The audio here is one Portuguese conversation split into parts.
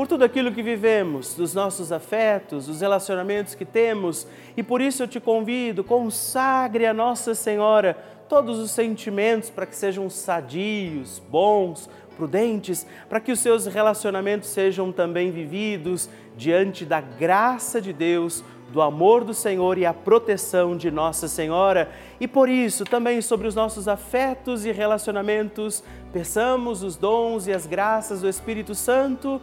por tudo aquilo que vivemos, dos nossos afetos, dos relacionamentos que temos, e por isso eu te convido, consagre a Nossa Senhora todos os sentimentos para que sejam sadios, bons, prudentes, para que os seus relacionamentos sejam também vividos diante da graça de Deus do amor do Senhor e a proteção de Nossa Senhora. E por isso, também sobre os nossos afetos e relacionamentos, peçamos os dons e as graças do Espírito Santo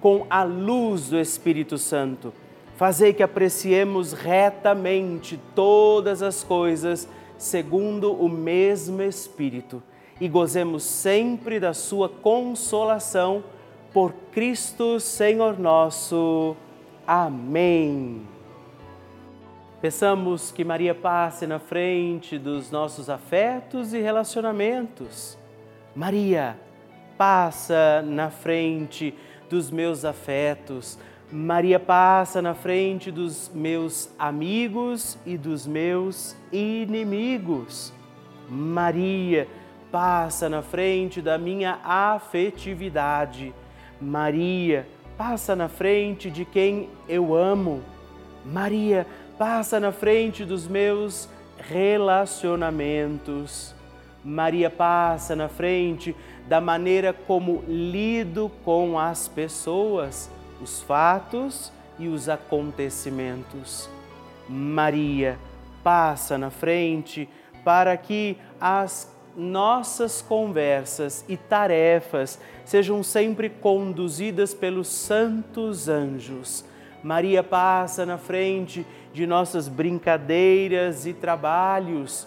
com a luz do Espírito Santo, fazei que apreciemos retamente todas as coisas segundo o mesmo Espírito e gozemos sempre da sua consolação por Cristo Senhor nosso. Amém. Peçamos que Maria passe na frente dos nossos afetos e relacionamentos. Maria, passa na frente dos meus afetos. Maria passa na frente dos meus amigos e dos meus inimigos. Maria passa na frente da minha afetividade. Maria passa na frente de quem eu amo. Maria passa na frente dos meus relacionamentos. Maria passa na frente da maneira como lido com as pessoas, os fatos e os acontecimentos. Maria passa na frente para que as nossas conversas e tarefas sejam sempre conduzidas pelos santos anjos. Maria passa na frente de nossas brincadeiras e trabalhos,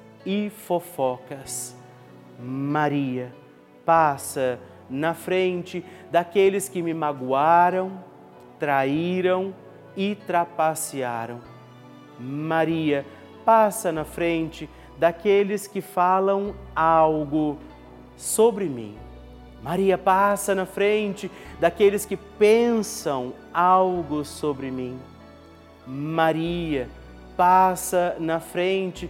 e fofocas. Maria passa na frente daqueles que me magoaram, traíram e trapacearam. Maria passa na frente daqueles que falam algo sobre mim. Maria passa na frente daqueles que pensam algo sobre mim. Maria passa na frente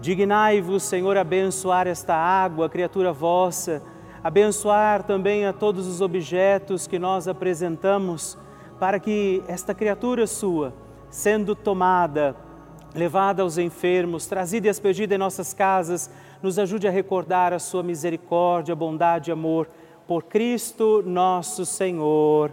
Dignai-vos, Senhor, abençoar esta água, criatura vossa, abençoar também a todos os objetos que nós apresentamos, para que esta criatura sua, sendo tomada, levada aos enfermos, trazida e aspergida em nossas casas, nos ajude a recordar a sua misericórdia, bondade e amor. Por Cristo nosso Senhor.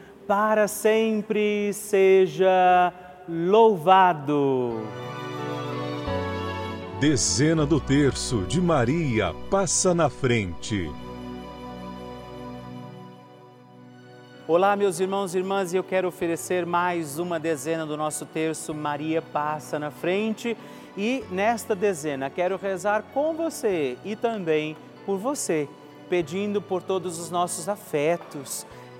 para sempre seja louvado. Dezena do terço de Maria passa na frente. Olá, meus irmãos e irmãs, e eu quero oferecer mais uma dezena do nosso terço Maria passa na frente. E nesta dezena quero rezar com você e também por você, pedindo por todos os nossos afetos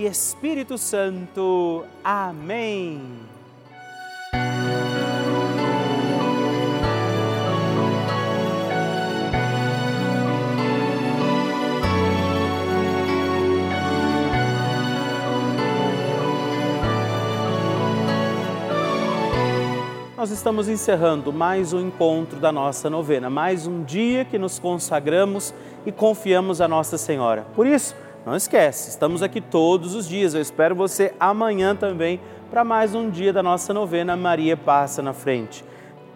e Espírito Santo. Amém. nós estamos encerrando mais um encontro da nossa novena, mais um dia que nos consagramos e confiamos a Nossa Senhora. Por isso, não esquece, estamos aqui todos os dias. Eu espero você amanhã também para mais um dia da nossa novena Maria Passa na Frente.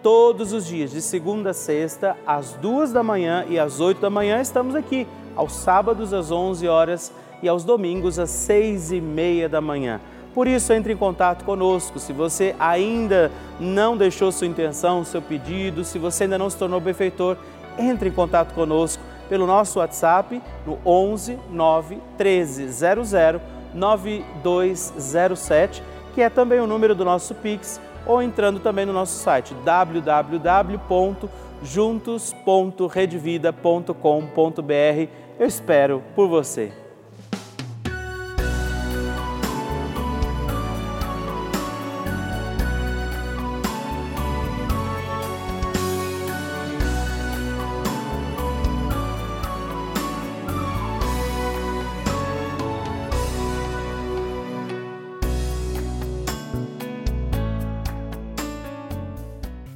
Todos os dias, de segunda a sexta, às duas da manhã e às oito da manhã, estamos aqui. Aos sábados, às onze horas e aos domingos, às seis e meia da manhã. Por isso, entre em contato conosco. Se você ainda não deixou sua intenção, seu pedido, se você ainda não se tornou benfeitor, entre em contato conosco pelo nosso WhatsApp no 11 9 13 00 9207, que é também o número do nosso Pix, ou entrando também no nosso site www.juntos.redvida.com.br. Eu espero por você.